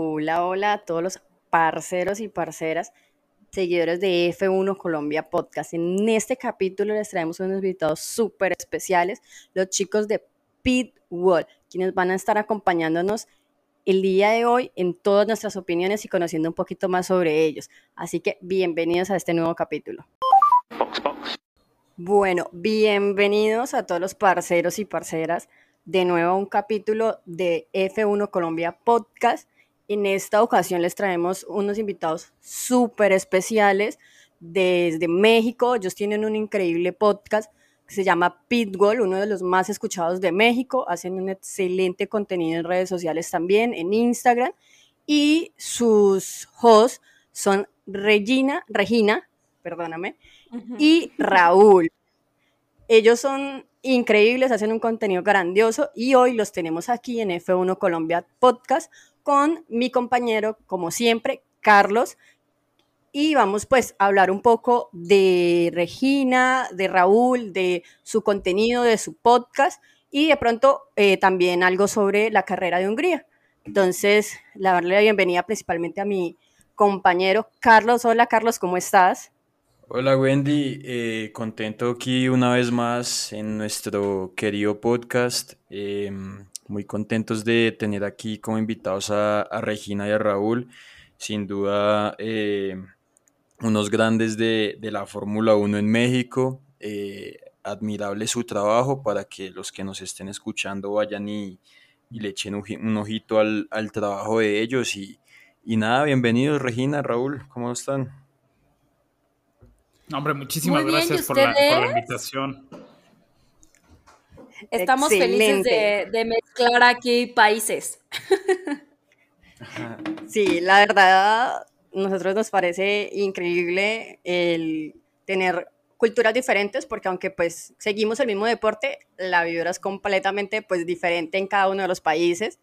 Hola, hola a todos los parceros y parceras, seguidores de F1 Colombia Podcast. En este capítulo les traemos unos invitados súper especiales, los chicos de Pitwall, quienes van a estar acompañándonos el día de hoy en todas nuestras opiniones y conociendo un poquito más sobre ellos. Así que bienvenidos a este nuevo capítulo. Bueno, bienvenidos a todos los parceros y parceras de nuevo a un capítulo de F1 Colombia Podcast. En esta ocasión les traemos unos invitados súper especiales desde México. Ellos tienen un increíble podcast que se llama Pitbull, uno de los más escuchados de México. Hacen un excelente contenido en redes sociales también, en Instagram. Y sus hosts son Regina, Regina, perdóname, y Raúl. Ellos son increíbles, hacen un contenido grandioso y hoy los tenemos aquí en F1 Colombia Podcast con mi compañero, como siempre, Carlos. Y vamos pues a hablar un poco de Regina, de Raúl, de su contenido, de su podcast y de pronto eh, también algo sobre la carrera de Hungría. Entonces, la darle la bienvenida principalmente a mi compañero Carlos. Hola Carlos, ¿cómo estás? Hola Wendy, eh, contento aquí una vez más en nuestro querido podcast. Em, muy contentos de tener aquí como invitados a, Regina y a Raúl. Sin duda, eh, unos grandes de, la Fórmula 1 en México. Eh, admirable su trabajo para que los que nos estén escuchando vayan y, le echen un, ojito al, trabajo de ellos. Y, y nada, bienvenidos Regina, Raúl, ¿cómo están? hombre, muchísimas gracias por la, por la invitación. Estamos felices de, mezclar aquí países. Sí, la verdad, nosotros nos parece increíble el tener culturas diferentes, porque aunque pues seguimos el mismo deporte, la vibra es completamente pues diferente en cada uno de los países.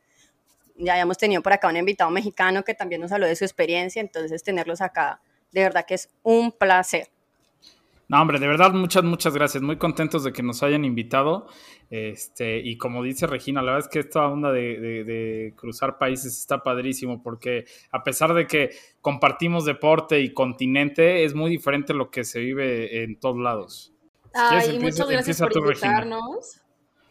Ya habíamos tenido por acá un invitado mexicano que también nos habló de su experiencia, entonces tenerlos acá, de verdad que es un placer. No, hombre, de verdad, muchas, muchas gracias. Muy contentos de que nos hayan invitado. Este, y como dice Regina, la verdad es que esta onda de, cruzar países está padrísimo porque a pesar de que compartimos deporte y continente, es muy diferente lo que se vive en todos lados. Ay, muchas gracias por invitarnos.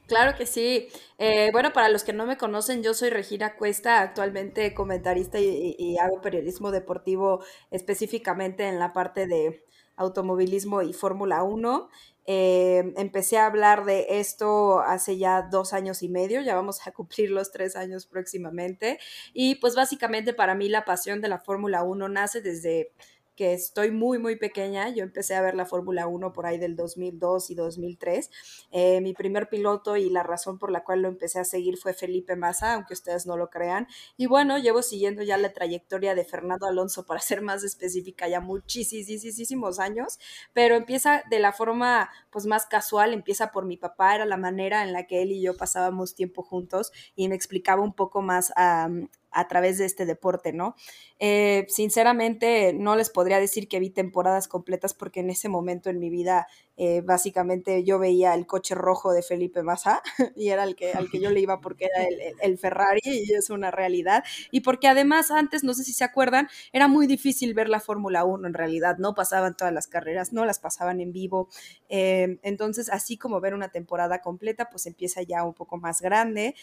Claro que sí. Eh, bueno, para los que no me conocen, yo soy Regina Cuesta, actualmente comentarista y hago periodismo deportivo específicamente en la parte de automovilismo y Fórmula 1. Eh, empecé a hablar de esto hace ya dos años y medio, ya vamos a cumplir los tres años próximamente. Y pues básicamente para mí la pasión de la Fórmula 1 nace desde que estoy muy, muy pequeña. Yo empecé a ver la Fórmula 1 por ahí del 2002 y 2003. Eh, mi primer piloto y la razón por la cual lo empecé a seguir fue Felipe Massa, aunque ustedes no lo crean. Y bueno, llevo siguiendo ya la trayectoria de Fernando Alonso, para ser más específica, ya muchísimos años, pero empieza de la forma pues más casual, empieza por mi papá, era la manera en la que él y yo pasábamos tiempo juntos y me explicaba un poco más a, a través de este deporte, ¿no? Eh, sinceramente, no les podría decir que vi temporadas completas porque en ese momento en mi vida, eh, básicamente yo veía el coche rojo de Felipe Massa y era el que, al que yo le iba porque era el, Ferrari y es una realidad. Y porque además antes, no sé si se acuerdan, era muy difícil ver la Fórmula 1 en realidad, no pasaban todas las carreras, no las pasaban en vivo. Eh, entonces, así como ver una temporada completa, pues empieza ya un poco más grande,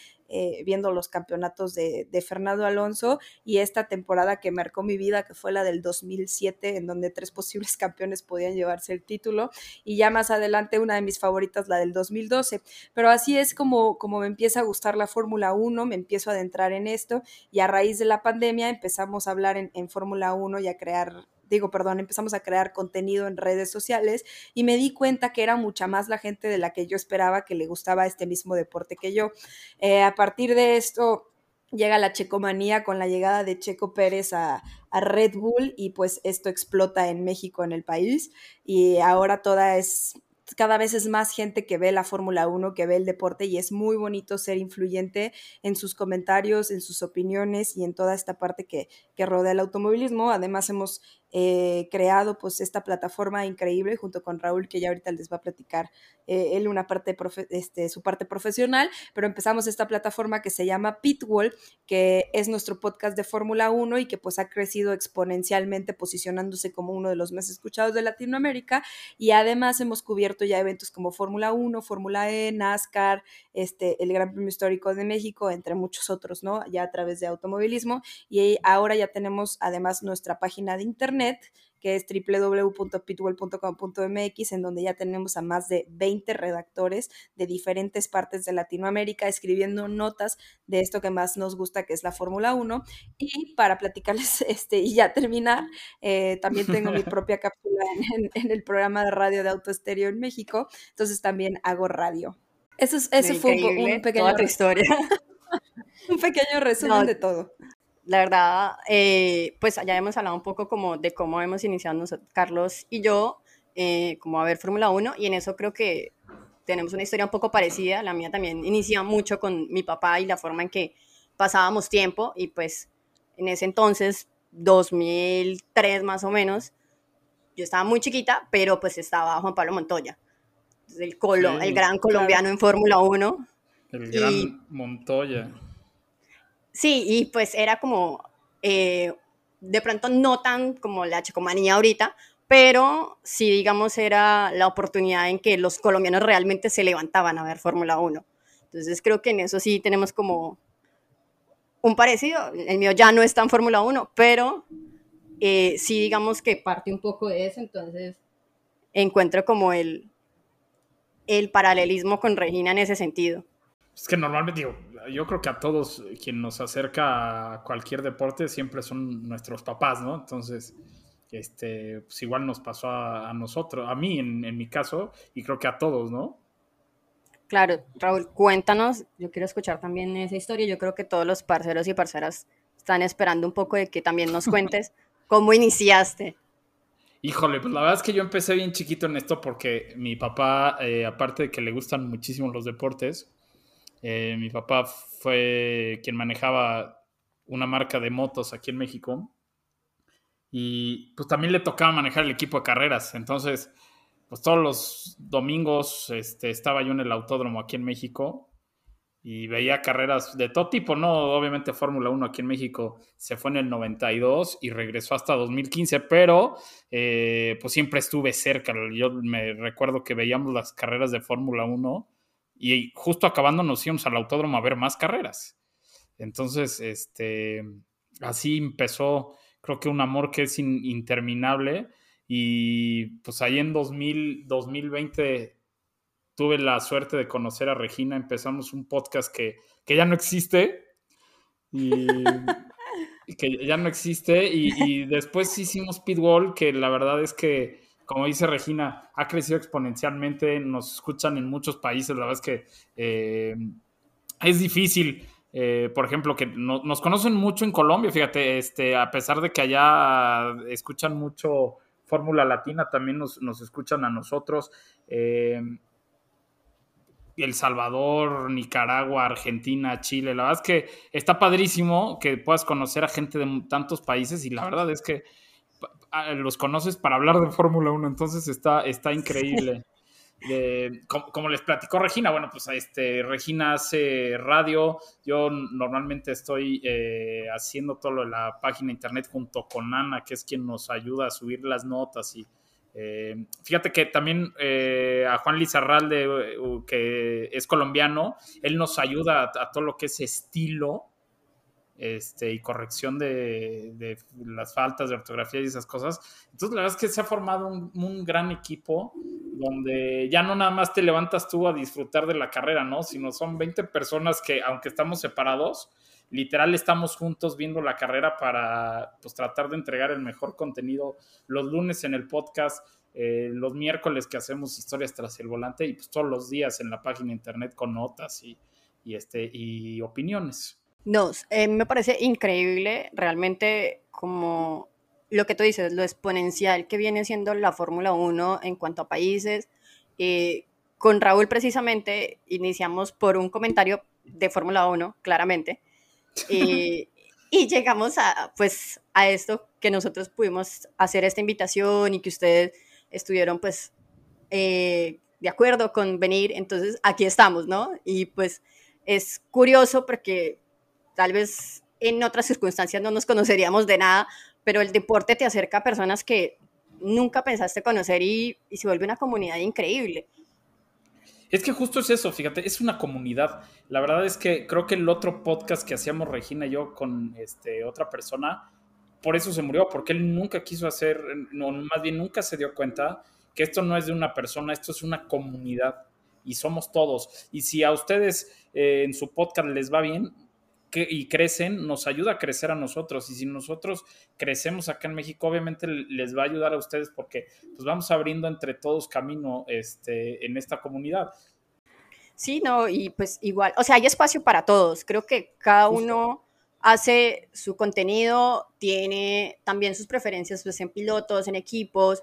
viendo los campeonatos de, de Fernando Alonso y esta temporada que marcó mi vida, que fue la del 2007, en donde tres posibles campeones podían llevarse el título, y ya más adelante una de mis favoritas, la del 2012. Pero así es como, como me empieza a gustar la Fórmula 1, me empiezo a adentrar en esto y a raíz de la pandemia empezamos a hablar en, en Fórmula 1 y a crear digo, perdón, empezamos a crear contenido en redes sociales y me di cuenta que era mucha más la gente de la que yo esperaba que le gustaba este mismo deporte que yo. Eh, a partir de esto, llega la checomanía con la llegada de Checo Pérez a, Red Bull y pues esto explota en México, en el país, y ahora toda es, cada vez es más gente que ve la Fórmula 1, que ve el deporte y es muy bonito ser influyente en sus comentarios, en sus opiniones y en toda esta parte que, que rodea el automovilismo. Además hemos eh, creado pues esta plataforma increíble junto con Raúl, que ya ahorita les va a platicar eh, él una parte, este, su parte profesional, pero empezamos esta plataforma que se llama Pitwall, que es nuestro podcast de Fórmula 1 y que pues ha crecido exponencialmente posicionándose como uno de los más escuchados de Latinoamérica y además hemos cubierto ya eventos como Fórmula 1, Fórmula E, NASCAR, este, el Gran Premio Histórico de México, entre muchos otros, ¿no? Ya a través de automovilismo y ahora ya tenemos además nuestra página de internet que es www.pitwell.com.mx, en donde ya tenemos a más de 20 redactores de diferentes partes de Latinoamérica escribiendo notas de esto que más nos gusta, que es la Fórmula 1. Y para platicarles este, y ya terminar, eh, también tengo mi propia cápsula en, el programa de radio de Autoestéreo en México, entonces también hago radio. Eso, ese fue un, pequeño... historia. un pequeño resumen de todo la verdad, eh, pues ya hemos hablado un poco como de cómo hemos iniciado nosotros, Carlos y yo, eh, como a ver Fórmula 1, y en eso creo que tenemos una historia un poco parecida. La mía también inicia mucho con mi papá y la forma en que pasábamos tiempo, y pues en ese entonces, 2003 más o menos, yo estaba muy chiquita, pero pues estaba Juan Pablo Montoya, el, colo, el gran colombiano en Fórmula 1. El gran Montoya. Sí, y pues era como, eh, de pronto no tan como la checomanía ahorita, pero sí, digamos, era la oportunidad en que los colombianos realmente se levantaban a ver Fórmula 1. Entonces creo que en eso sí tenemos como un parecido. El mío ya no está en Fórmula 1, pero eh, sí digamos que parte un poco de eso, entonces encuentro como el, el paralelismo con Regina en ese sentido. Es que normalmente digo, yo creo que a todos quien nos acerca a cualquier deporte siempre son nuestros papás, ¿no? Entonces, este, pues igual nos pasó a, nosotros, a mí en, mi caso, y creo que a todos, ¿no? Claro, Raúl, cuéntanos, yo quiero escuchar también esa historia, yo creo que todos los parceros y parceras están esperando un poco de que también nos cuentes cómo iniciaste. Híjole, pues la verdad es que yo empecé bien chiquito en esto porque mi papá, eh, aparte de que le gustan muchísimo los deportes, eh, mi papá fue quien manejaba una marca de motos aquí en México y pues también le tocaba manejar el equipo de carreras. Entonces, pues todos los domingos este, estaba yo en el autódromo aquí en México y veía carreras de todo tipo, ¿no? Obviamente Fórmula 1 aquí en México se fue en el 92 y regresó hasta 2015, pero eh, pues siempre estuve cerca. Yo me recuerdo que veíamos las carreras de Fórmula 1 y justo acabando nos íbamos al autódromo a ver más carreras. Entonces, este, así empezó, creo que un amor que es interminable. Y pues ahí en 2000, 2020 tuve la suerte de conocer a Regina. Empezamos un podcast que, que ya no existe. Y que ya no existe. Y, y después hicimos Pitwall, que la verdad es que como dice Regina, ha crecido exponencialmente, nos escuchan en muchos países, la verdad es que eh, es difícil, eh, por ejemplo, que nos conocen mucho en Colombia, fíjate, este, a pesar de que allá escuchan mucho Fórmula Latina, también nos, escuchan a nosotros. Eh, el Salvador, Nicaragua, Argentina, Chile. La verdad es que está padrísimo que puedas conocer a gente de tantos países y la verdad es que los conoces para hablar de Fórmula 1, entonces está, está increíble. como, les platicó Regina, bueno, pues este, Regina hace radio, yo normalmente estoy eh, haciendo todo lo de la página internet junto con Ana, que es quien nos ayuda a subir las notas y eh, fíjate que también eh, a Juan Lizarralde, que es colombiano, él nos ayuda a todo lo que es estilo este, y corrección de, las faltas de ortografía y esas cosas. Entonces, la verdad es que se ha formado un, gran equipo donde ya no nada más te levantas tú a disfrutar de la carrera, ¿no? Sino son 20 personas que, aunque estamos separados, literal estamos juntos viendo la carrera para pues, tratar de entregar el mejor contenido los lunes en el podcast, eh, los miércoles que hacemos historias tras el volante y pues todos los días en la página internet con notas y, y este, y opiniones. No, eh, me parece increíble realmente como lo que tú dices, lo exponencial que viene siendo la Fórmula 1 en cuanto a países. Eh, con Raúl precisamente iniciamos por un comentario de Fórmula 1, claramente. Y llegamos a, pues, a esto que nosotros pudimos hacer esta invitación y que ustedes estuvieron, pues, eh, de acuerdo con venir. Entonces, aquí estamos, ¿no? Y pues es curioso porque tal vez en otras circunstancias no nos conoceríamos de nada, pero el deporte te acerca a personas que nunca pensaste conocer y, y se vuelve una comunidad increíble. Es que justo es eso, fíjate, es una comunidad. La verdad es que creo que el otro podcast que hacíamos Regina y yo con este, otra persona, por eso se murió, porque él nunca quiso hacer, no, más bien nunca se dio cuenta que esto no es de una persona, esto es una comunidad y somos todos. Y si a ustedes eh, en su podcast les va bien, y crecen, nos ayuda a crecer a nosotros. Y si nosotros crecemos acá en México, obviamente les va a ayudar a ustedes porque pues vamos abriendo entre todos camino este, en esta comunidad. Sí, no, y pues igual, o sea, hay espacio para todos. Creo que cada uno hace su contenido, tiene también sus preferencias pues, en pilotos, en equipos,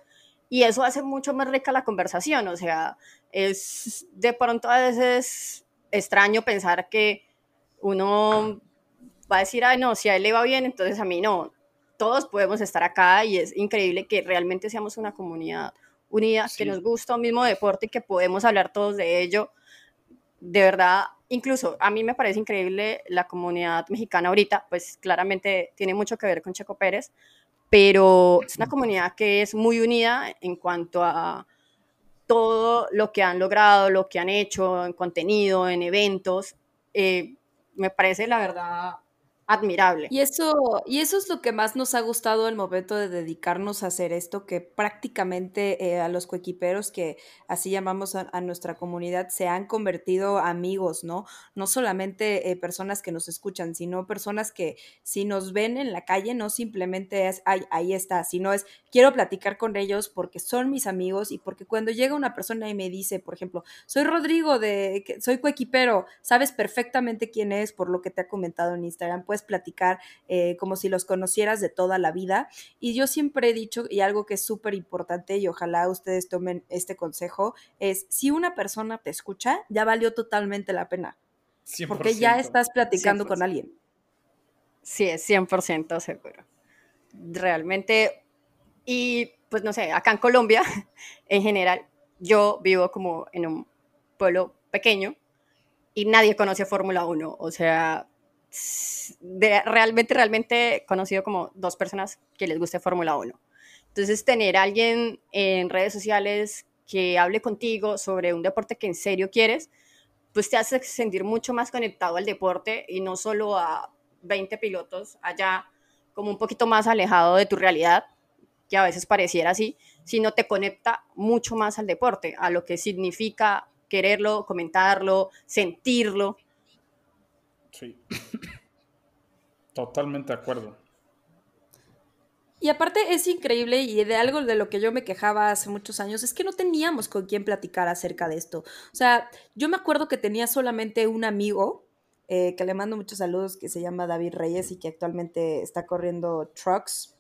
y eso hace mucho más rica la conversación. O sea, es de pronto a veces extraño pensar que uno va a decir, ay, no, si a él le va bien, entonces a mí no. Todos podemos estar acá y es increíble que realmente seamos una comunidad unida, que nos gusta un mismo deporte y que podemos hablar todos de ello. De verdad, incluso a mí me parece increíble la comunidad mexicana ahorita, pues claramente tiene mucho que ver con Checo Pérez, pero es una comunidad que es muy unida en cuanto a todo lo que han logrado, lo que han hecho en contenido, en eventos. Eh, me parece la verdad admirable. Y eso, y eso es lo que más nos ha gustado el momento de dedicarnos a hacer esto, que prácticamente eh, a los coequiperos, que así llamamos a, nuestra comunidad, se han convertido amigos, ¿no? No solamente eh, personas que nos escuchan, sino personas que si nos ven en la calle, no simplemente es, ay, ahí está, sino es, quiero platicar con ellos porque son mis amigos y porque cuando llega una persona y me dice, por ejemplo, soy Rodrigo de, soy coequipero, sabes perfectamente quién es por lo que te ha comentado en Instagram, pues platicar eh, como si los conocieras de toda la vida. Y yo siempre he dicho, y algo que es súper importante, y ojalá ustedes tomen este consejo, es si una persona te escucha, ya valió totalmente la pena. Porque ya estás platicando con alguien. Sí, es 100% seguro. Realmente, y pues no sé, acá en Colombia, en general, yo vivo como en un pueblo pequeño y nadie conoce Fórmula 1. O sea, realmente, realmente conocido como dos personas que les guste Fórmula 1. Entonces, tener a alguien en redes sociales que hable contigo sobre un deporte que en serio quieres, pues te hace sentir mucho más conectado al deporte y no solo a 20 pilotos allá, como un poquito más alejado de tu realidad, que a veces pareciera así, sino te conecta mucho más al deporte, a lo que significa quererlo, comentarlo, sentirlo. Sí. Totalmente de acuerdo. Y aparte es increíble y de algo de lo que yo me quejaba hace muchos años es que no teníamos con quién platicar acerca de esto. O sea, yo me acuerdo que tenía solamente un amigo eh, que le mando muchos saludos que se llama David Reyes y que actualmente está corriendo trucks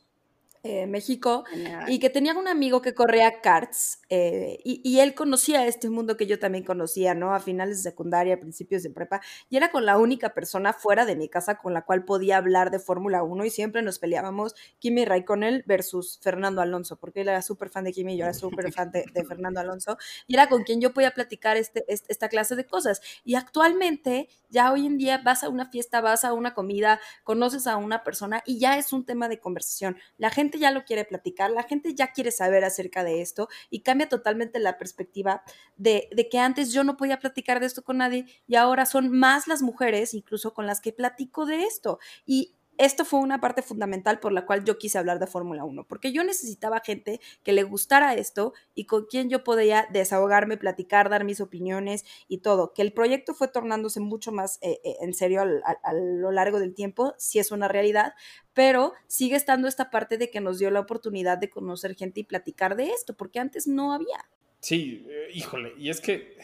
eh, México y que tenía un amigo que corría karts eh, y, él conocía este mundo que yo también conocía, ¿no? A finales de secundaria, a principios de prepa y era con la única persona fuera de mi casa con la cual podía hablar de Fórmula 1 y siempre nos peleábamos Kimi Raikkonen versus Fernando Alonso porque él era súper fan de Kimi y yo era súper fan de, Fernando Alonso y era con quien yo podía platicar este, esta clase de cosas y actualmente ya hoy en día vas a una fiesta, vas a una comida, conoces a una persona y ya es un tema de conversación. La gente ya lo quiere platicar, la gente ya quiere saber acerca de esto y cambia totalmente la perspectiva de, de que antes yo no podía platicar de esto con nadie y ahora son más las mujeres incluso con las que platico de esto. Y esto fue una parte fundamental por la cual yo quise hablar de Fórmula 1, porque yo necesitaba gente que le gustara esto y con quien yo podía desahogarme, platicar, dar mis opiniones y todo. Que el proyecto fue tornándose mucho más eh, eh, en serio a lo largo del tiempo, sí es una realidad, pero sigue estando esta parte de que nos dio la oportunidad de conocer gente y platicar de esto, porque antes no había. Sí, eh, híjole, y es que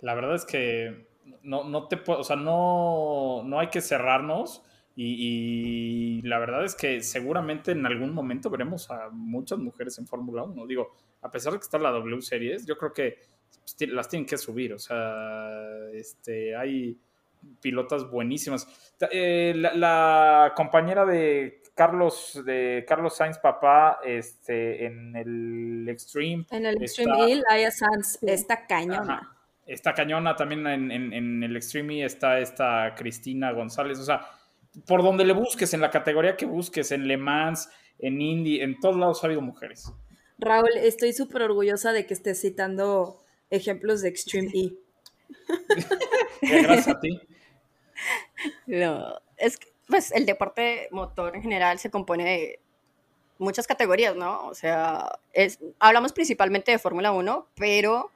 la verdad es que no, no te puedo, o sea, no, no hay que cerrarnos y, la verdad es que seguramente en algún momento veremos a muchas mujeres en Fórmula 1. Digo, a pesar de que está la W Series, yo creo que pues, las tienen que subir. O sea, este, hay, pilotas buenísimas. Eh, la, compañera de Carlos, de Carlos Sainz, papá, este, en el Extreme. En el Extreme E, Laia Sainz, está cañona. está cañona también en, el Extreme E, está esta Cristina González. O sea, por donde le busques, en la categoría que busques, en Le Mans, en Indy, en todos lados ha habido mujeres. Raúl, estoy súper orgullosa de que estés citando ejemplos de Extreme E. Gracias a ti. No, es que, pues el deporte motor en general se compone de muchas categorías, ¿no? O sea, es, hablamos principalmente de Fórmula 1, pero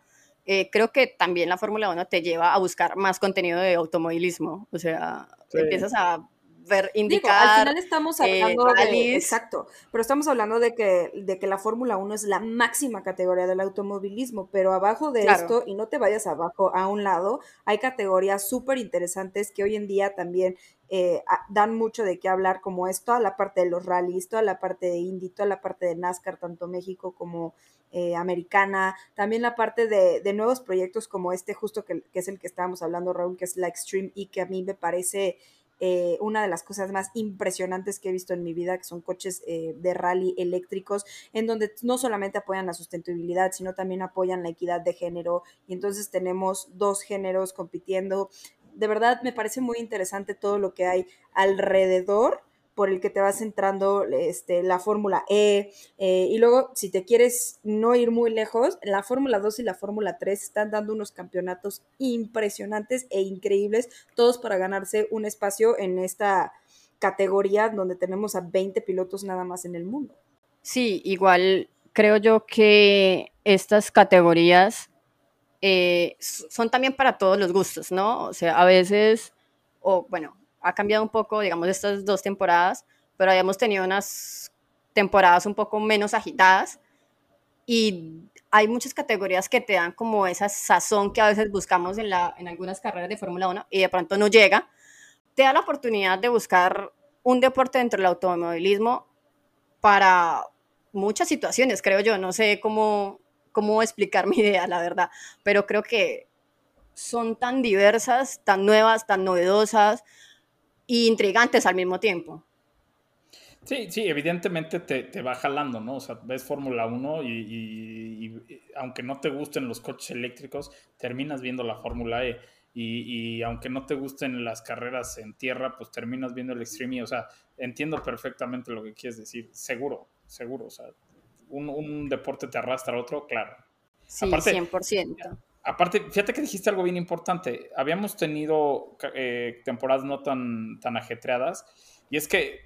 eh, creo que también la Fórmula 1 te lleva a buscar más contenido de automovilismo. O sea, empiezas a ver, indicar. al final estamos eh, hablando de. Exacto. Pero estamos hablando de que, de que la Fórmula 1 es la máxima categoría del automovilismo. Pero abajo de esto, y no te vayas abajo, a un lado, hay categorías súper interesantes que hoy en día también eh, dan mucho de qué hablar, como es toda la parte de los rallies, toda la parte de Indy, toda la parte de NASCAR, tanto México como eh, americana, también la parte de, de, nuevos proyectos como este, justo que, que, es el que estábamos hablando, Raúl, que es la Extreme E, que a mí me parece eh, una de las cosas más impresionantes que he visto en mi vida, que son coches eh, de rally eléctricos, en donde no solamente apoyan la sustentabilidad, sino también apoyan la equidad de género. Y entonces tenemos dos géneros compitiendo. De verdad, me parece muy interesante todo lo que hay alrededor por el que te vas entrando este, la Fórmula E. Eh, y luego, si te quieres no ir muy lejos, la Fórmula 2 y la Fórmula 3 están dando unos campeonatos impresionantes e increíbles, todos para ganarse un espacio en esta categoría donde tenemos a 20 pilotos nada más en el mundo. Sí, igual creo yo que estas categorías eh, son también para todos los gustos, ¿no? O sea, a veces, o bueno, ha cambiado un poco, digamos, estas dos temporadas, pero habíamos tenido unas temporadas un poco menos agitadas y hay muchas categorías que te dan como esa sazón que a veces buscamos en, la, en algunas carreras de Fórmula 1 y de pronto no llega. Te da la oportunidad de buscar un deporte dentro del automovilismo para muchas situaciones, creo yo. No sé cómo, cómo explicar mi idea, la verdad, pero creo que son tan diversas, tan nuevas, tan novedosas, y intrigantes al mismo tiempo. Sí, sí, evidentemente te, va jalando, ¿no? O sea, ves Fórmula 1 y, aunque no te gusten los coches eléctricos, terminas viendo la Fórmula E. Y, aunque no te gusten las carreras en tierra, pues terminas viendo el Extreme. E. O sea, entiendo perfectamente lo que quieres decir. Seguro, seguro. O sea, un, deporte te arrastra a otro, claro. Sí, 100% aparte, fíjate que dijiste algo bien importante. Habíamos tenido eh, temporadas no tan, tan ajetreadas. Y es que,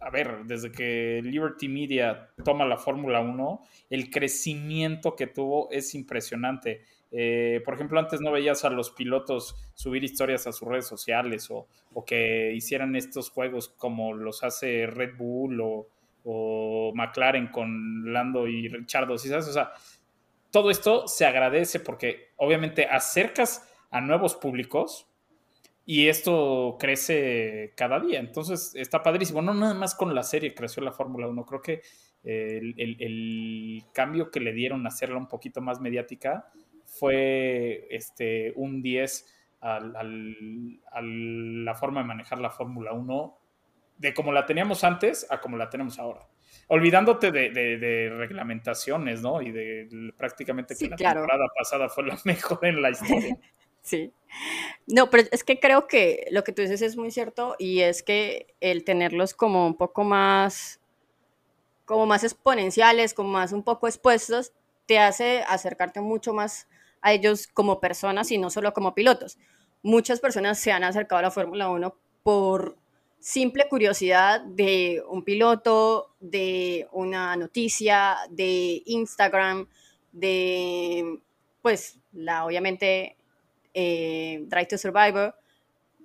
a ver, desde que Liberty Media toma la Fórmula 1, el crecimiento que tuvo es impresionante. Eh, por ejemplo, antes no veías a los pilotos subir historias a sus redes sociales o, que hicieran estos juegos como los hace Red Bull o, o McLaren con Lando y Richardo. ¿sí sabes? O sea, todo esto se agradece porque obviamente acercas a nuevos públicos y esto crece cada día. Entonces está padrísimo. No nada más con la serie creció la Fórmula 1. Creo que el, cambio que le dieron a hacerla un poquito más mediática fue este, un 10 a la forma de manejar la Fórmula 1 de como la teníamos antes a como la tenemos ahora olvidándote de, reglamentaciones, ¿no? Y de, prácticamente que la temporada pasada fue la mejor en la historia. sí. No, pero es que creo que lo que tú dices es muy cierto y es que el tenerlos como un poco más, como más exponenciales, como más un poco expuestos, te hace acercarte mucho más a ellos como personas y no solo como pilotos. Muchas personas se han acercado a la Fórmula 1 por simple curiosidad de un piloto, de una noticia, de Instagram, de, pues, la obviamente eh, Drive to Survivor,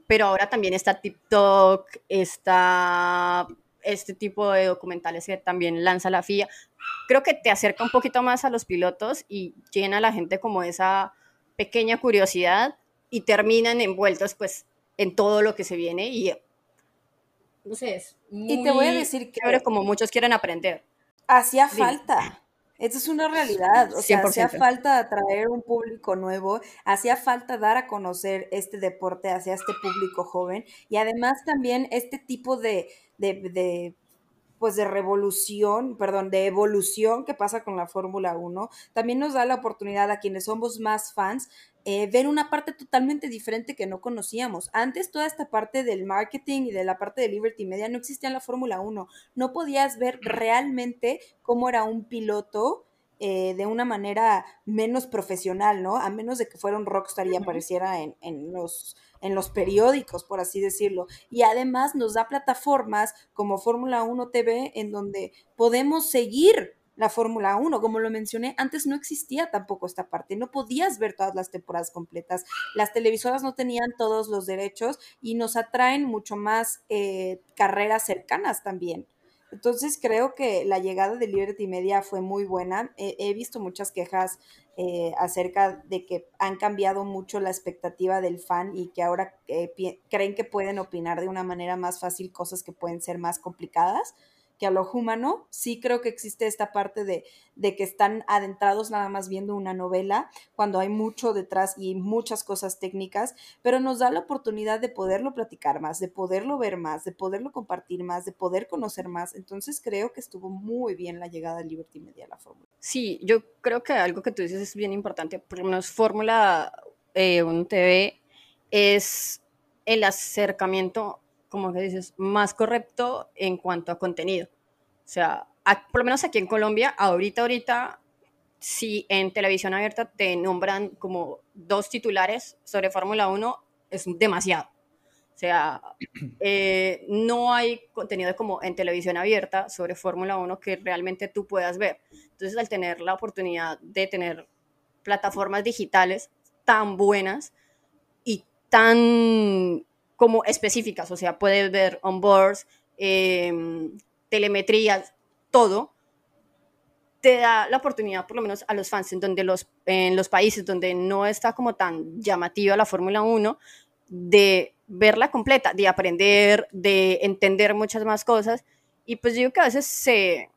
pero ahora también está TikTok, está este tipo de documentales que también lanza la FIA. Creo que te acerca un poquito más a los pilotos y llena a la gente como esa pequeña curiosidad y terminan envueltos pues en todo lo que se viene y no sé, es y te voy a decir que ahora como muchos quieren aprender. Hacía falta. Esa es una realidad, o sea, hacía falta atraer un público nuevo, hacía falta dar a conocer este deporte hacia este público joven y además también este tipo de, de, pues de revolución, perdón, de evolución que pasa con la Fórmula 1, también nos da la oportunidad a quienes somos más fans eh, ver una parte totalmente diferente que no conocíamos. Antes toda esta parte del marketing y de la parte de Liberty Media no existía en la Fórmula 1. No podías ver realmente cómo era un piloto eh, de una manera menos profesional, ¿no? A menos de que fuera un rockstar y apareciera en, en, los, en los periódicos, por así decirlo. Y además nos da plataformas como Fórmula 1 TV en donde podemos seguir la Fórmula 1. Como lo mencioné, antes no existía tampoco esta parte, no podías ver todas las temporadas completas, las televisoras no tenían todos los derechos y nos atraen mucho más eh, carreras cercanas también. Entonces creo que la llegada de Liberty Media fue muy buena. he visto muchas quejas eh, acerca de que han cambiado mucho la expectativa del fan y que ahora eh, creen que pueden opinar de una manera más fácil cosas que pueden ser más complicadas a lo humano. Sí creo que existe esta parte de, de, que están adentrados nada más viendo una novela, cuando hay mucho detrás y muchas cosas técnicas, pero nos da la oportunidad de poderlo platicar más, de poderlo ver más, de poderlo compartir más, de poder conocer más. Entonces creo que estuvo muy bien la llegada de Liberty Media a la fórmula. Sí, yo creo que algo que tú dices es bien importante, por lo menos Fórmula eh, 1 TV es el acercamiento como que dices, más correcto en cuanto a contenido. O sea, por lo menos aquí en Colombia, ahorita, ahorita, si en televisión abierta te nombran como dos titulares sobre Fórmula 1, es demasiado. O sea, eh, no hay contenido como en televisión abierta sobre Fórmula 1 que realmente tú puedas ver. Entonces, al tener la oportunidad de tener plataformas digitales tan buenas y tan como específicas, o sea, puedes ver onboards, eh, telemetrías, todo, te da la oportunidad, por lo menos a los fans en, donde los, en los países donde no está como tan llamativa la Fórmula 1, de verla completa, de aprender, de entender muchas más cosas. Y pues yo digo que a veces se,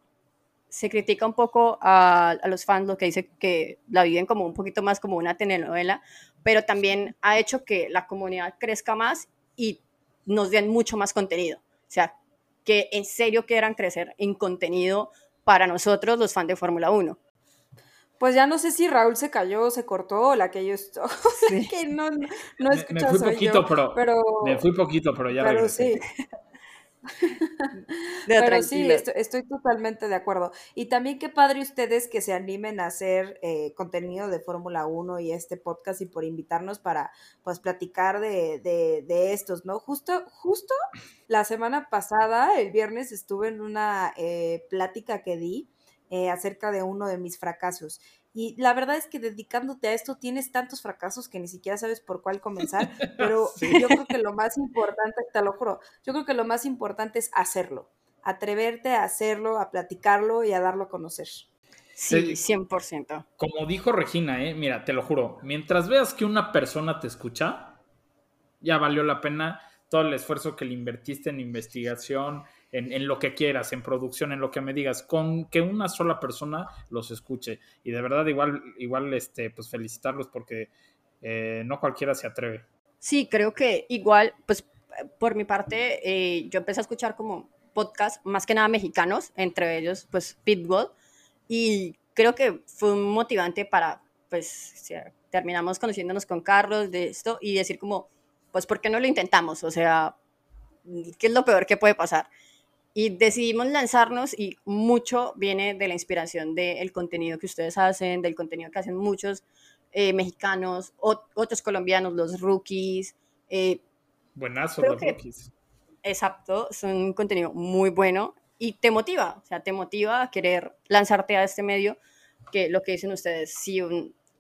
se critica un poco a, a, los fans, lo que dice que la viven como un poquito más como una telenovela, pero también ha hecho que la comunidad crezca más y nos den mucho más contenido. O sea, que en serio quieran crecer en contenido para nosotros, los fans de Fórmula 1. Pues ya no sé si Raúl se cayó, se cortó, la que yo estoy. que no, no, no me, me, fui poquito, pero, Me fui poquito, pero ya pero sí. Pero sí, estoy, totalmente de acuerdo. Y también qué padre ustedes que se animen a hacer eh, contenido de Fórmula 1 y este podcast y por invitarnos para pues platicar de, de, estos, ¿no? Justo, justo la semana pasada, el viernes, estuve en una eh, plática que di eh, acerca de uno de mis fracasos. Y la verdad es que dedicándote a esto tienes tantos fracasos que ni siquiera sabes por cuál comenzar, pero yo creo que lo más importante, te lo juro, yo creo que lo más importante es hacerlo, atreverte a hacerlo, a platicarlo y a darlo a conocer. Sí, 100%. Como dijo Regina, ¿eh? mira, te lo juro, mientras veas que una persona te escucha, ya valió la pena todo el esfuerzo que le invertiste en investigación, en, lo que quieras, en producción, en lo que me digas, con que una sola persona los escuche. Y de verdad, igual, igual este, pues felicitarlos porque eh, no cualquiera se atreve. Sí, creo que igual, pues por mi parte, eh, yo empecé a escuchar como podcast más que nada mexicanos, entre ellos, pues Pitbull, y creo que fue un motivante para, pues, terminamos conociéndonos con Carlos de esto y decir como, pues, ¿por qué no lo intentamos? O sea, ¿qué es lo peor que puede pasar? Y decidimos lanzarnos y mucho viene de la inspiración del contenido que ustedes hacen, del contenido que hacen muchos eh, mexicanos, otros colombianos, los rookies. Eh, Buenazo los rookies. Exacto, son un contenido muy bueno y te motiva, o sea, te motiva a querer lanzarte a este medio, que lo que dicen ustedes, si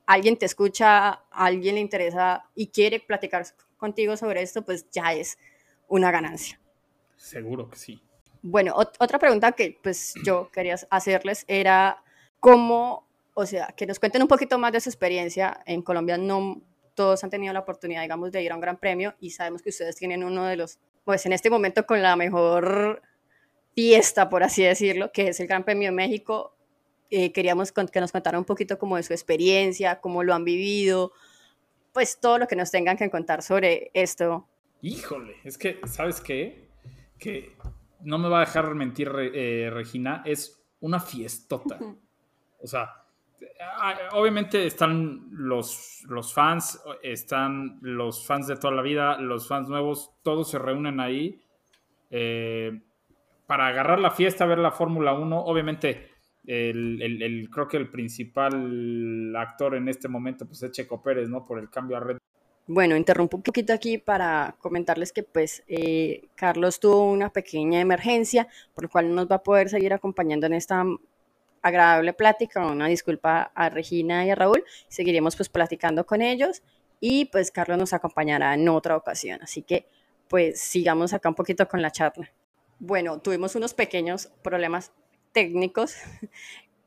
alguien te escucha, a alguien le interesa y quiere platicar contigo sobre esto, pues ya es una ganancia. Seguro que sí. Bueno, otra pregunta que pues yo quería hacerles era cómo, o sea, que nos cuenten un poquito más de su experiencia. En Colombia no todos han tenido la oportunidad, digamos, de ir a un gran premio y sabemos que ustedes tienen uno de los, pues en este momento con la mejor fiesta, por así decirlo, que es el Gran Premio de México. eh, queríamos que nos contara un poquito como de su experiencia, cómo lo han vivido, pues todo lo que nos tengan que contar sobre esto. Híjole, es que, ¿sabes qué? Que no me va a dejar mentir eh, Regina, es una fiestota. O sea, obviamente están los, los fans, están los fans de toda la vida, los fans nuevos, todos se reúnen ahí eh, para agarrar la fiesta, ver la Fórmula 1. Obviamente, el, creo que el principal actor en este momento pues, es Checo Pérez, ¿no? Por el cambio a Red. Bueno, interrumpo un poquito aquí para comentarles que pues eh, Carlos tuvo una pequeña emergencia, por lo cual nos va a poder seguir acompañando en esta agradable plática. Una disculpa a Regina y a Raúl. Seguiremos pues platicando con ellos y pues Carlos nos acompañará en otra ocasión. Así que pues sigamos acá un poquito con la charla. Bueno, tuvimos unos pequeños problemas técnicos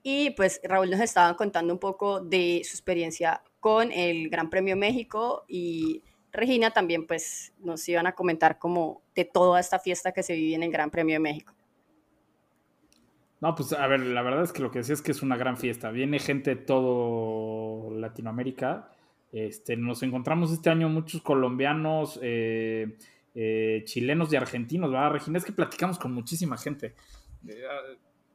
y pues Raúl nos estaba contando un poco de su experiencia con el Gran Premio México y Regina también pues nos iban a comentar como de toda esta fiesta que se vive en el Gran Premio de México. No, pues a ver, la verdad es que lo que decía es que es una gran fiesta. Viene gente de todo Latinoamérica. Este, nos encontramos este año muchos colombianos, eh, eh, chilenos y argentinos, ¿verdad, Regina? Es que platicamos con muchísima gente. Eh,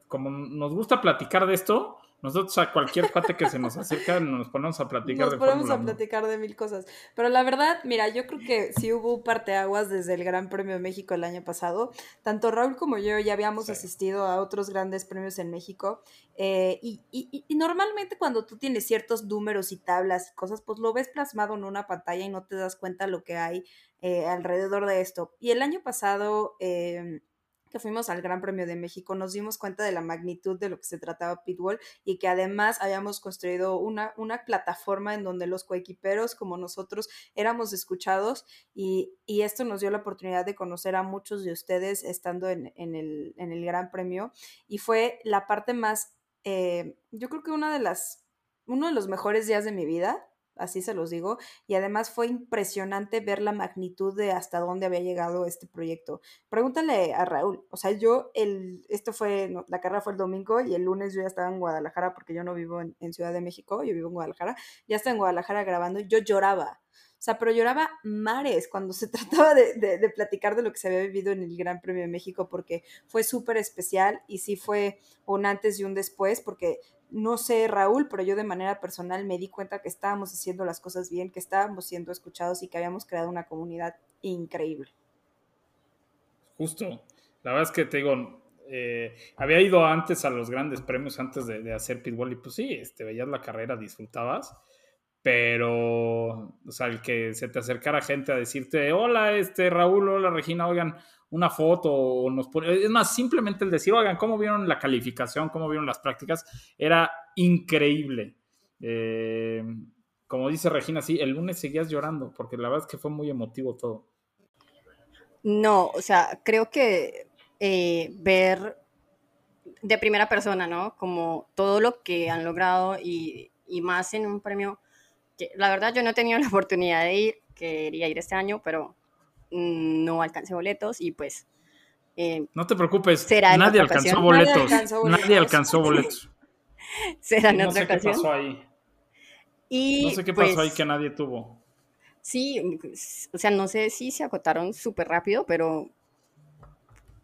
como nos gusta platicar de esto, nosotros a cualquier cuate que se nos acerca nos ponemos a platicar nos ponemos a platicar de mil cosas. Pero la verdad, mira, yo creo que sí hubo parteaguas desde el Gran Premio de México el año pasado. Tanto Raúl como yo ya habíamos asistido a otros grandes premios en México. Eh, y, y, y, normalmente cuando tú tienes ciertos números y tablas y cosas, pues lo ves plasmado en una pantalla y no te das cuenta lo que hay eh, alrededor de esto. Y el año pasado... Eh, que fuimos al Gran Premio de México nos dimos cuenta de la magnitud de lo que se trataba Pitbull y que además habíamos construido una, una plataforma en donde los coequiperos como nosotros éramos escuchados y, esto nos dio la oportunidad de conocer a muchos de ustedes estando en, el, Gran Premio y fue la parte más, eh, yo creo que una de las, uno de los mejores días de mi vida así se los digo, y además fue impresionante ver la magnitud de hasta dónde había llegado este proyecto. Pregúntale a Raúl, o sea, yo, el, esto fue, la carrera fue el domingo y el lunes yo ya estaba en Guadalajara porque yo no vivo en, Ciudad de México, yo vivo en Guadalajara, ya estaba en Guadalajara grabando yo lloraba. Sea, pero lloraba mares cuando se trataba de, de platicar de lo que se había vivido en el Gran Premio de México, porque fue súper especial y sí fue un antes y un después, porque no sé, Raúl, pero yo de manera personal me di cuenta que estábamos haciendo las cosas bien, que estábamos siendo escuchados y que habíamos creado una comunidad increíble. Justo. La verdad es que te digo, eh, había ido antes a los grandes premios antes de, hacer pitbull y pues sí, este, veías la carrera, disfrutabas, pero, o sea, el que se te acercara gente a decirte, hola, este, Raúl, hola, Regina, oigan, una foto o nos Es más, simplemente el decir, oigan, ¿cómo vieron la calificación? ¿Cómo vieron las prácticas? Era increíble. Eh, como dice Regina, sí, el lunes seguías llorando, porque la verdad es que fue muy emotivo todo. No, o sea, creo que eh, ver de primera persona, ¿no? Como todo lo que han logrado y, y más en un premio que la verdad yo no he tenido la oportunidad de ir, quería ir este año, pero no alcancé boletos y pues... Eh, no te preocupes, nadie alcanzó, boletos, nadie alcanzó boletos. Será en no sé Qué pasó ahí. Y, no sé qué pasó ahí pues que nadie tuvo. Sí, o sea, no sé si se agotaron súper rápido, pero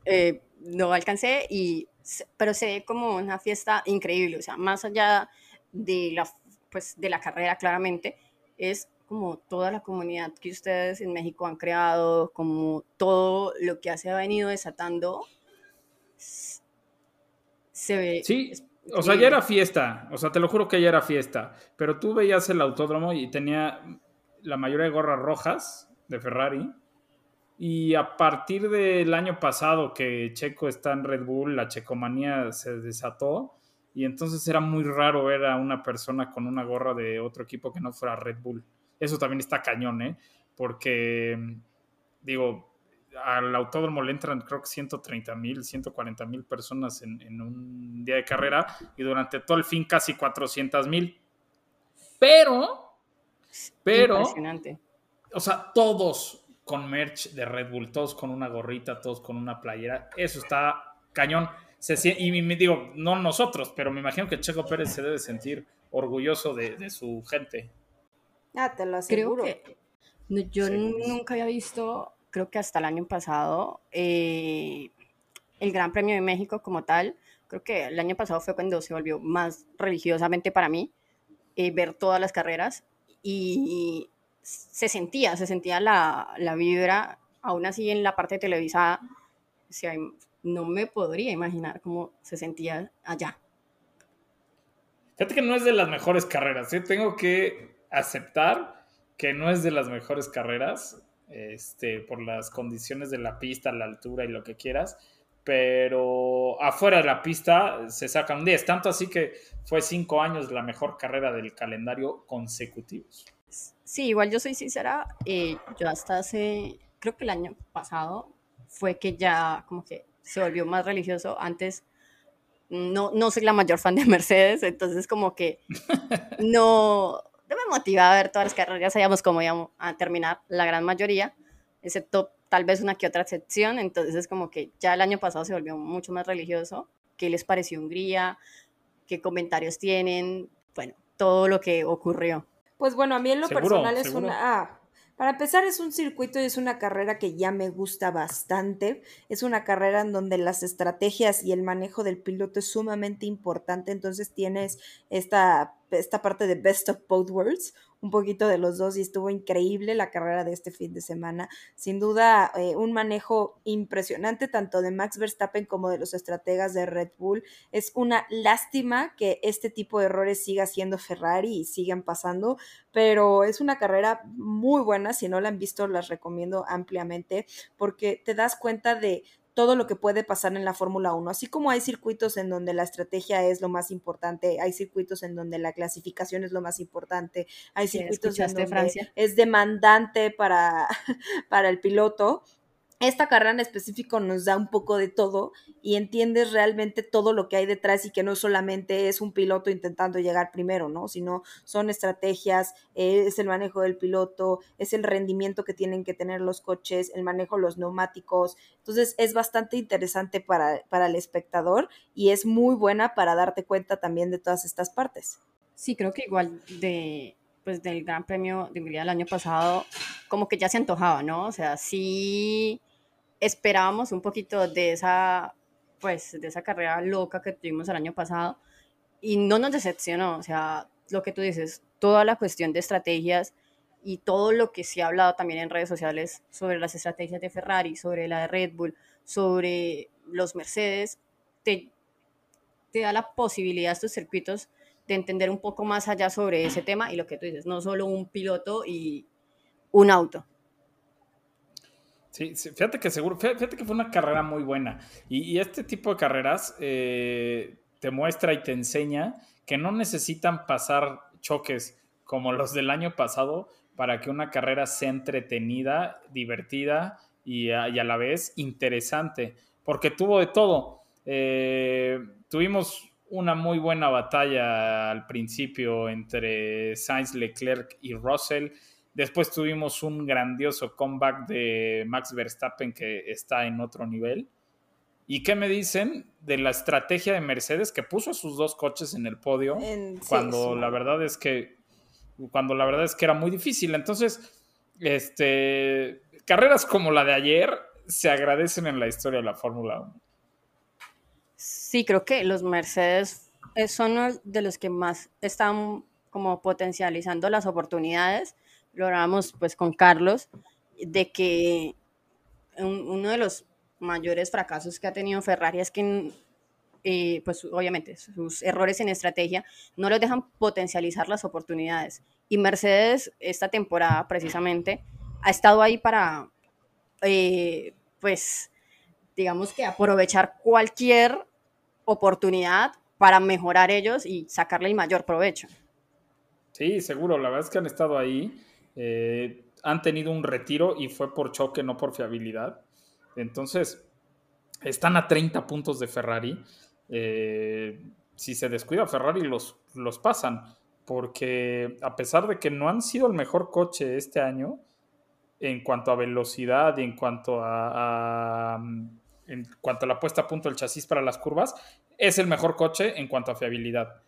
eh, no alcancé y pero se ve como una fiesta increíble, o sea, más allá de la pues de la carrera claramente es como toda la comunidad que ustedes en México han creado, como todo lo que se ha venido desatando, se ve. Sí, o sea, ya era fiesta, o sea, te lo juro que ya era fiesta, pero tú veías el autódromo y tenía la mayoría de gorras rojas de Ferrari. Y a partir del año pasado que Checo está en Red Bull, la checomanía se desató. Y entonces era muy raro ver a una persona con una gorra de otro equipo que no fuera Red Bull. Eso también está cañón, ¿eh? Porque, digo, al autódromo le entran creo que 130 mil, 140 mil personas en, un día de carrera y durante todo el fin casi 400 mil. Pero, pero, Impresionante. o sea, todos con merch de Red Bull, todos con una gorrita, todos con una playera, eso está cañón. Se, y me digo, no nosotros, pero me imagino que Checo Pérez se debe sentir orgulloso de, su gente. Ah, te lo aseguro. Creo que yo nunca había visto, creo que hasta el año pasado, eh, el Gran Premio de México como tal. Creo que el año pasado fue cuando se volvió más religiosamente para mí eh, ver todas las carreras y se sentía, se sentía la, la vibra, aún así en la parte televisada, o sea, no me podría imaginar cómo se sentía allá. Fíjate que no es de las mejores carreras, ¿eh? tengo que aceptar que no es de las mejores carreras, este, por las condiciones de la pista, la altura y lo que quieras, pero afuera de la pista se sacan 10, tanto así que fue cinco años la mejor carrera del calendario consecutivos. Sí, igual yo soy sincera, eh, yo hasta hace, creo que el año pasado fue que ya como que se volvió más religioso. Antes no, no soy la mayor fan de Mercedes, entonces como que no, no me motivaba a ver todas las carreras, ya sabíamos cómo íbamos a terminar la gran mayoría, excepto tal vez una que otra excepción, entonces como que ya el año pasado se volvió mucho más religioso. ¿Qué les pareció Hungría? ¿Qué comentarios tienen? Bueno, todo lo que ocurrió. Pues bueno, a mí en lo personal es una... Ah, para empezar, es un circuito y es una carrera que ya me gusta bastante. Es una carrera en donde las estrategias y el manejo del piloto es sumamente importante. Entonces tienes esta, esta parte de best of both worlds, un poquito de los dos y estuvo increíble la carrera de este fin de semana. Sin duda, eh, un manejo impresionante tanto de Max Verstappen como de los estrategas de Red Bull. Es una lástima que este tipo de errores siga siendo Ferrari y sigan pasando, pero es una carrera muy buena. Si no la han visto, las recomiendo ampliamente porque te das cuenta de todo lo que puede pasar en la Fórmula 1. Así como hay circuitos en donde la estrategia es lo más importante, hay circuitos en donde la clasificación es lo más importante, hay circuitos en donde Francia? es demandante para, para el piloto esta carrera en específico nos da un poco de todo y entiendes realmente todo lo que hay detrás y que no solamente es un piloto intentando llegar primero, ¿no? Sino son estrategias, eh, es el manejo del piloto, es el rendimiento que tienen que tener los coches, el manejo de los neumáticos. Entonces es bastante interesante para, para el espectador y es muy buena para darte cuenta también de todas estas partes. Sí, creo que igual de, pues del Gran Premio de Hungría del año pasado, como que ya se antojaba, ¿no? O sea, sí esperábamos un poquito de esa, pues, de esa carrera loca que tuvimos el año pasado y no nos decepcionó, o sea, lo que tú dices, toda la cuestión de estrategias y todo lo que se ha hablado también en redes sociales sobre las estrategias de Ferrari, sobre la de Red Bull, sobre los Mercedes, te, te da la posibilidad a estos circuitos de entender un poco más allá sobre ese tema y lo que tú dices, no solo un piloto y un auto. Sí, fíjate que seguro, fíjate que fue una carrera muy buena. Y, este tipo de carreras eh, te muestra y te enseña que no necesitan pasar choques como los del año pasado para que una carrera sea entretenida, divertida y a, la vez interesante. Porque tuvo de todo. Eh, tuvimos una muy buena batalla al principio entre Sainz, Leclerc y Russell. Después tuvimos un grandioso comeback de Max Verstappen que está en otro nivel. ¿Y qué me dicen de la estrategia de Mercedes que puso a sus dos coches en el podio cuando la verdad es que cuando la verdad es que era muy difícil? Entonces, este carreras como la de ayer se agradecen en la historia de la Fórmula 1. Sí, creo que los Mercedes son de los que más están como potencializando las oportunidades lo hablamos pues con Carlos, de que uno de los mayores fracasos que ha tenido Ferrari es que, eh, pues obviamente, sus errores en estrategia no los dejan potencializar las oportunidades. Y Mercedes esta temporada precisamente ha estado ahí para, eh, pues, digamos que aprovechar cualquier oportunidad para mejorar ellos y sacarle el mayor provecho. Sí, seguro, la verdad es que han estado ahí. Eh, han tenido un retiro y fue por choque, no por fiabilidad. Entonces, están a 30 puntos de Ferrari. Eh, si se descuida Ferrari, los, los pasan. Porque a pesar de que no han sido el mejor coche este año, en cuanto a velocidad y en cuanto a, en cuanto a la puesta a punto del chasis para las curvas, es el mejor coche en cuanto a fiabilidad.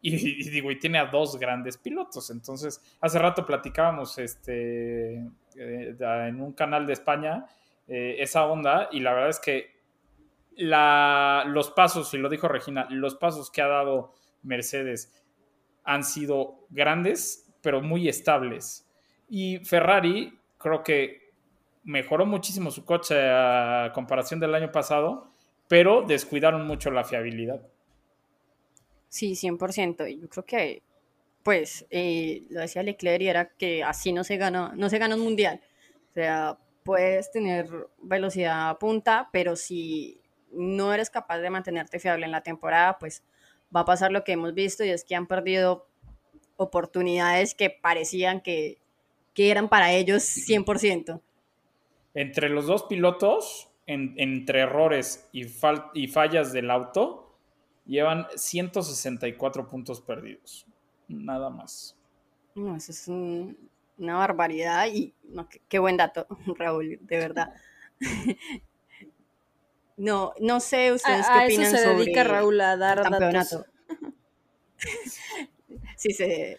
Y, digo, y tiene a dos grandes pilotos. Entonces, hace rato platicábamos este, eh, en un canal de España eh, esa onda y la verdad es que la, los pasos, y lo dijo Regina, los pasos que ha dado Mercedes han sido grandes, pero muy estables. Y Ferrari creo que mejoró muchísimo su coche a comparación del año pasado, pero descuidaron mucho la fiabilidad. Sí, 100%. Yo creo que, pues, eh, lo decía Leclerc y era que así no se gana, no se gana un mundial. O sea, puedes tener velocidad a punta, pero si no eres capaz de mantenerte fiable en la temporada, pues va a pasar lo que hemos visto y es que han perdido oportunidades que parecían que, que eran para ellos 100%. Entre los dos pilotos, entre errores y, y fallas del auto, llevan 164 puntos perdidos. Nada más. No, eso es una barbaridad y qué, buen dato, Raúl, de verdad. no, no sé ustedes qué opinan eso se dedica Raúl a dar campeonato. sí, se,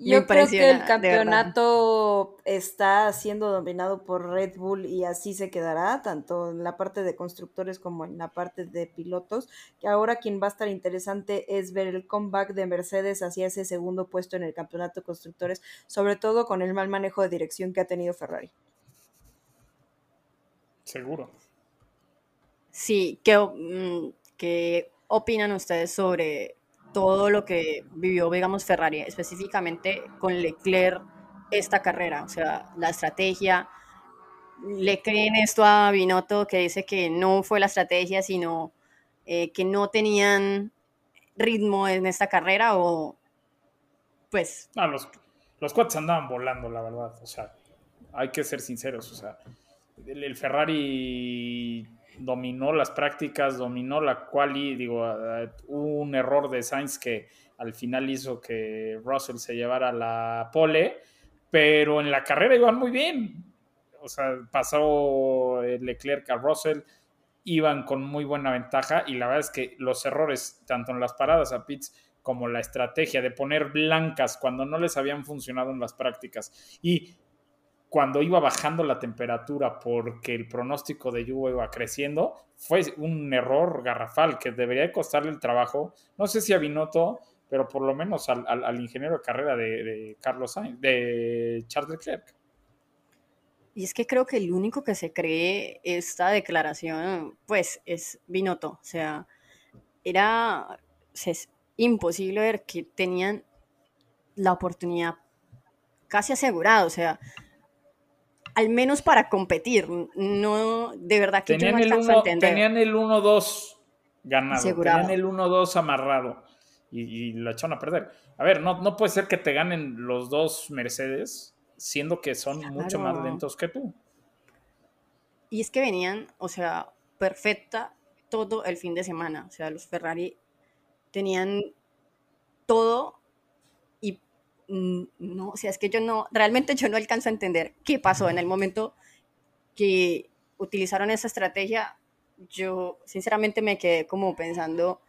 yo creo que el campeonato está siendo dominado por Red Bull y así se quedará, tanto en la parte de constructores como en la parte de pilotos, que ahora quien va a estar interesante es ver el comeback de Mercedes hacia ese segundo puesto en el campeonato de constructores, sobre todo con el mal manejo de dirección que ha tenido Ferrari. Seguro. Sí, ¿qué, mm, qué opinan ustedes sobre todo lo que vivió, digamos, Ferrari, específicamente con Leclerc esta carrera, o sea, la estrategia. ¿Le creen esto a Binotto que dice que no fue la estrategia, sino eh, que no tenían ritmo en esta carrera o pues... No, los, los cuates andaban volando, la verdad, o sea, hay que ser sinceros, o sea, el Ferrari dominó las prácticas, dominó la quali, digo, un error de Sainz que al final hizo que Russell se llevara la pole, pero en la carrera iban muy bien. O sea, pasó Leclerc a Russell, iban con muy buena ventaja y la verdad es que los errores, tanto en las paradas a pits como la estrategia de poner blancas cuando no les habían funcionado en las prácticas y cuando iba bajando la temperatura porque el pronóstico de lluvia iba creciendo, fue un error garrafal que debería costarle el trabajo. No sé si a Binotto, pero por lo menos al, ingeniero de carrera de, Carlos Sainz, de Charles Leclerc. Y es que creo que el único que se cree esta declaración, pues, es Binotto. O sea, era imposible ver que tenían la oportunidad casi asegurada. O sea, al menos para competir. No, de verdad que tenían yo no el a entender. Tenían el 1-2 ganado, tenían el 1-2 amarrado y, lo echaron a perder. A ver, no, no puede ser que te ganen los dos Mercedes, siendo que son mucho más lentos que tú. Y es que venían, o sea, perfecta todo el fin de semana. O sea, los Ferrari tenían todo no, o sea, es que yo no, realmente yo no alcanzo a entender qué pasó en el momento que utilizaron esa estrategia. Yo sinceramente me quedé como pensando,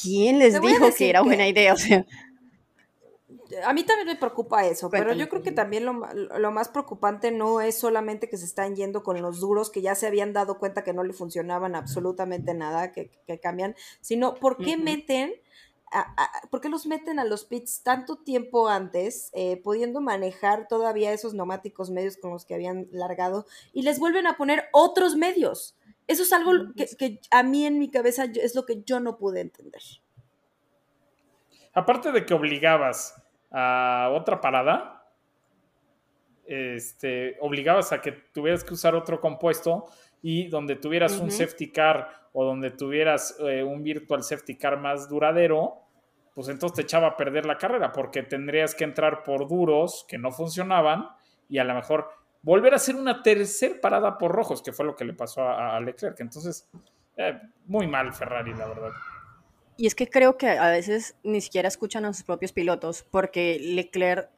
¿quién les dijo que era buena idea? O sea, a mí también me preocupa eso, pero yo creo que también lo, lo, más preocupante no es solamente que se están yendo con los duros, que ya se habían dado cuenta que no le funcionaban absolutamente nada, que, que cambian, sino por qué meten ¿por qué los meten a los pits tanto tiempo antes, eh, pudiendo manejar todavía esos neumáticos medios con los que habían largado, y les vuelven a poner otros medios? Eso es algo que, a mí en mi cabeza es lo que yo no pude entender. Aparte de que obligabas a otra parada, este, obligabas a que tuvieras que usar otro compuesto y donde tuvieras un safety car o donde tuvieras eh, un virtual safety car más duradero, pues entonces te echaba a perder la carrera porque tendrías que entrar por duros que no funcionaban y a lo mejor volver a hacer una tercer parada por rojos, que fue lo que le pasó a, Leclerc. Entonces, eh, muy mal Ferrari, la verdad. Y es que creo que a veces ni siquiera escuchan a sus propios pilotos porque Leclerc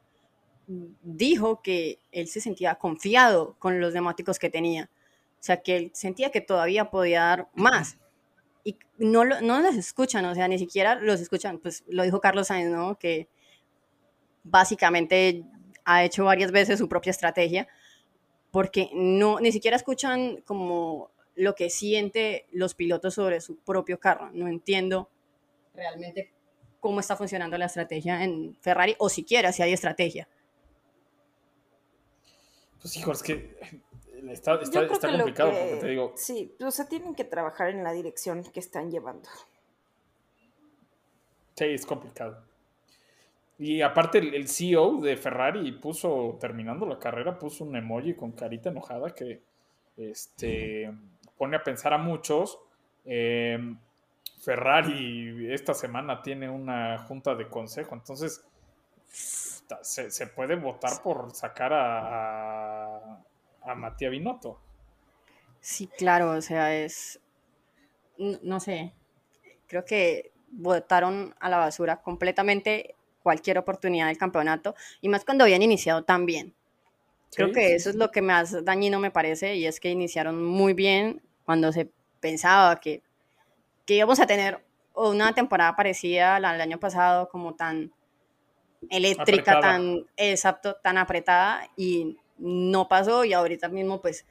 dijo que él se sentía confiado con los neumáticos que tenía O sea, que él sentía que todavía podía dar más. Y no, no los escuchan, o sea, ni siquiera los escuchan. Pues lo dijo Carlos Sainz, ¿no? Que básicamente ha hecho varias veces su propia estrategia, porque no, ni siquiera escuchan como lo que siente los pilotos sobre su propio carro. No entiendo realmente cómo está funcionando la estrategia en Ferrari, o siquiera si hay estrategia. Pues hijo, que está, complicado, porque te digo. Sí, o sea, tienen que trabajar en la dirección que están llevando. Sí, es complicado. Y aparte el, CEO de Ferrari puso, terminando la carrera, puso un emoji con carita enojada que este, pone a pensar a muchos. Em, Ferrari esta semana tiene una junta de consejo, entonces se, puede votar por sacar a, a, a Matías Binotto. Sí, claro, o sea, es, no sé, creo que votaron a la basura completamente cualquier oportunidad del campeonato, y más cuando habían iniciado tan bien. Creo que eso es lo que más dañino me parece, y es que iniciaron muy bien cuando se pensaba que, que íbamos a tener una temporada parecida a la del año pasado, como tan eléctrica, tan exacto, tan apretada, y no pasó, y ahorita mismo pues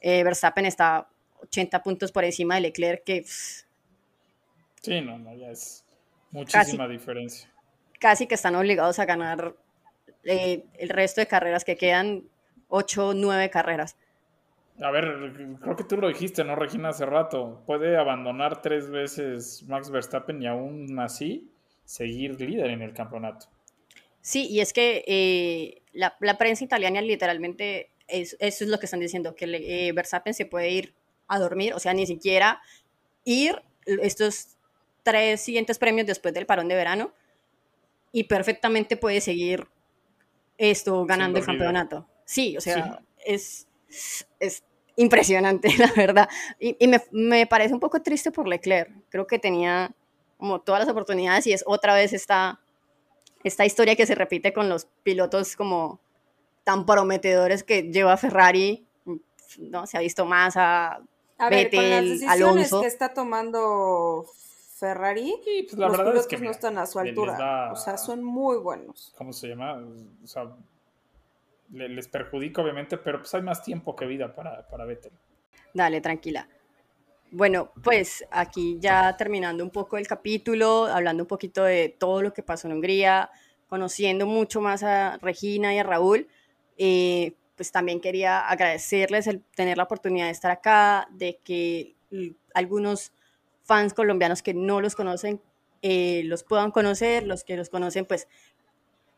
eh, Verstappen está 80 puntos por encima de Leclerc, que... sí, no, no, ya es muchísima diferencia casi que están obligados a ganar eh, el resto de carreras que quedan, 8, 9 carreras. A ver, creo que tú lo dijiste, ¿no, Regina, hace rato? Puede abandonar tres veces Max Verstappen y aún así seguir líder en el campeonato. Sí, y es que eh, la, prensa italiana literalmente, eso es lo que están diciendo, que eh, Verstappen se puede ir a dormir, o sea, ni siquiera ir estos tres siguientes premios después del parón de verano y perfectamente puede seguir esto ganando el campeonato. Sí, o sea, es, es impresionante, la verdad. Y, y me, me, parece un poco triste por Leclerc. Creo que tenía como todas las oportunidades y es otra vez esta, esta historia que se repite con los pilotos como tan prometedores que lleva Ferrari. ¿no? Se ha visto más a, a ver, con las decisiones que está tomando Ferrari, pues la los verdad pilotos es que, no están a su altura. o sea, son muy buenos. ¿Cómo se llama? O sea, les perjudica obviamente, pero pues hay más tiempo que vida para, para Vettel. Dale, tranquila. Bueno, pues aquí ya terminando un poco el capítulo, hablando un poquito de todo lo que pasó en Hungría, conociendo mucho más a Regina y a Raúl, eh, pues también quería agradecerles el tener la oportunidad de estar acá, de que algunos fans colombianos que no los conocen eh, los puedan conocer, los que los conocen pues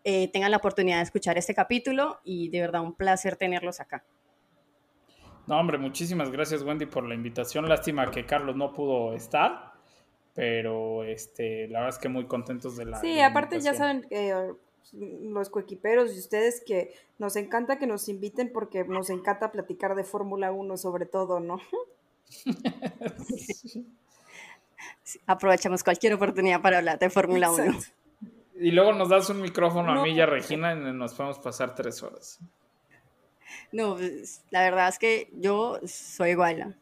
eh, tengan la oportunidad de escuchar este capítulo y de verdad un placer tenerlos acá. No, hombre, muchísimas gracias Wendy por la invitación. Lástima que Carlos no pudo estar, pero este, la verdad es que muy contentos de la. Sí, aparte ya saben eh, los coequiperos y ustedes que nos encanta que nos inviten porque nos encanta platicar de Fórmula 1 sobre todo, ¿no? aprovechamos cualquier oportunidad para hablar de Fórmula 1. Y luego nos das un micrófono a mí y a Regina y nos podemos pasar tres horas. No, pues, la verdad es que yo soy igual.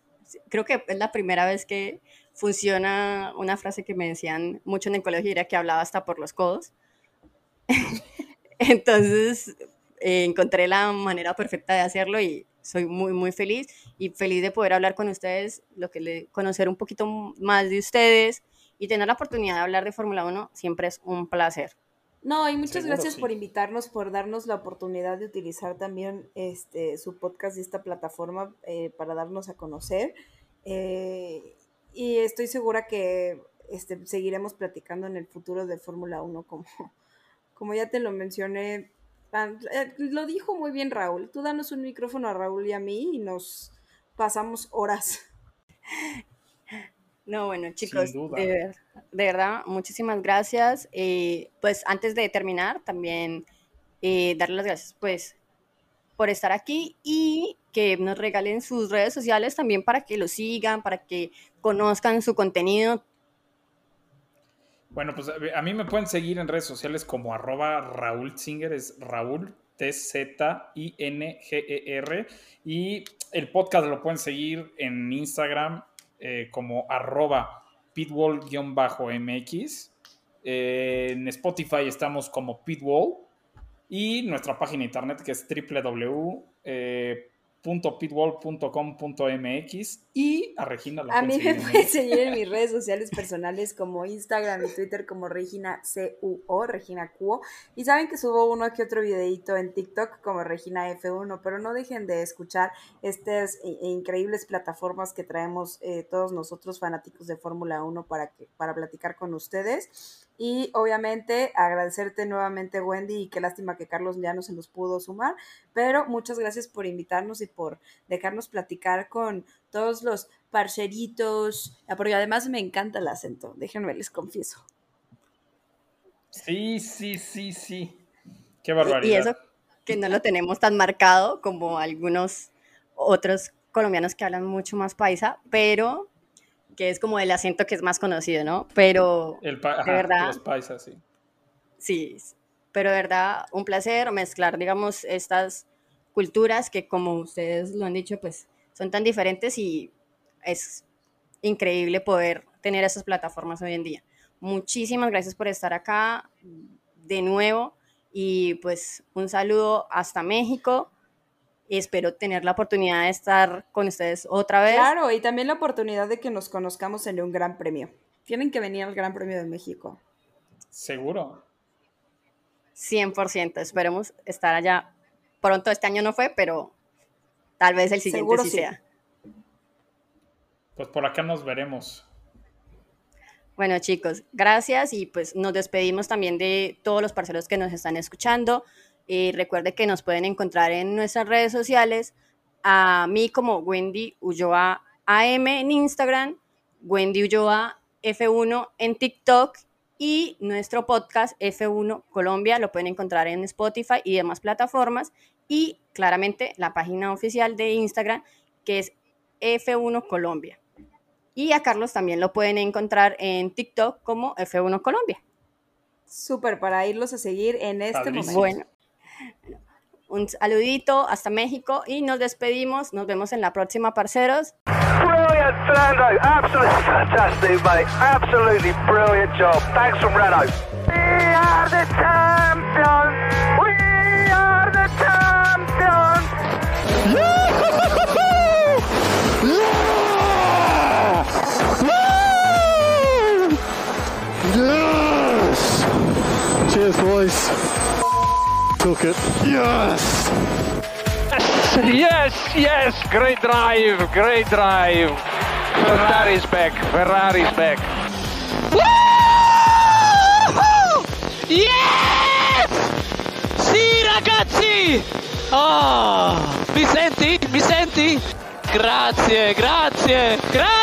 Creo que es la primera vez que funciona una frase que me decían mucho en el colegio, era que hablaba hasta por los codos. Entonces eh, encontré la manera perfecta de hacerlo y soy muy, muy feliz y feliz de poder hablar con ustedes, lo que le, conocer un poquito más de ustedes y tener la oportunidad de hablar de Fórmula 1 siempre es un placer. No, y muchas gracias por invitarnos, por darnos la oportunidad de utilizar también este, su podcast y esta plataforma eh, para darnos a conocer. Eh, y estoy segura que este, seguiremos platicando en el futuro de Fórmula 1, como, como ya te lo mencioné, eh, lo dijo muy bien Raúl. Tú danos un micrófono a Raúl y a mí y nos pasamos horas. No, bueno, chicos, de, verdad, muchísimas gracias. Eh, pues antes de terminar, también eh, darles las gracias, pues, por estar aquí y que nos regalen sus redes sociales también para que lo sigan, para que conozcan su contenido, bueno, pues a mí me pueden seguir en redes sociales como arroba Raúl Singer, es Raúl T-Z-I-N-G-E-R. Y El podcast lo pueden seguir en Instagram eh, como arroba pitwall-mx. Eh, en Spotify estamos como pitwall. Y nuestra página internet que es www pitwall.com.mx y a Regina A mí me pueden seguir en mis redes sociales personales como Instagram y Twitter como Regina CUO, Regina Cuo. Y saben que subo uno que otro videito en TikTok como Regina F1, pero no dejen de escuchar estas increíbles plataformas que traemos eh, todos nosotros fanáticos de Fórmula 1 para, que, para platicar con ustedes. Y obviamente agradecerte nuevamente, Wendy, y qué lástima que Carlos ya no se nos pudo sumar, pero muchas gracias por invitarnos y por dejarnos platicar con todos los parceritos, porque además me encanta el acento, déjenme les confieso. Sí, sí, sí, sí. Qué barbaridad. Y eso que no lo tenemos tan marcado como algunos otros colombianos que hablan mucho más paisa, pero que es como el acento que es más conocido, ¿no? Pero el de verdad, los paisas, sí. Sí, pero de verdad un placer mezclar, digamos, estas culturas que como ustedes lo han dicho, pues son tan diferentes y es increíble poder tener esas plataformas hoy en día. Muchísimas gracias por estar acá de nuevo y pues un saludo hasta México espero tener la oportunidad de estar con ustedes otra vez. Claro, y también la oportunidad de que nos conozcamos en un gran premio. Tienen que venir al Gran Premio de México. Seguro. 100%, esperemos estar allá pronto. Este año no fue, pero tal vez el siguiente sí, sea. Pues por acá nos veremos. Bueno chicos, gracias y pues nos despedimos también de todos los parceros que nos están escuchando. Y recuerde que nos pueden encontrar en nuestras redes sociales, a mí como Wendy Ulloa AM en Instagram, Wendy Ulloa F1 en TikTok y nuestro podcast F1 Colombia lo pueden encontrar en Spotify y demás plataformas y claramente la página oficial de Instagram que es F1 Colombia. Y a Carlos también lo pueden encontrar en TikTok como F1 Colombia. Súper, para irlos a seguir en este momento. Bueno, un saludito hasta México y nos despedimos. Nos vemos en la próxima, parceros. Brilliant, Fernando. Absolutely fantastic, mate. Absolutely brilliant job. Thanks from Renault. Cheers, boys. took it. Yes! Yes, yes, great drive, great drive. Ferrari's back, Ferrari's back. Yes! Sì, ragazzi! Oh, mi senti? Mi senti? Grazie, grazie, grazie!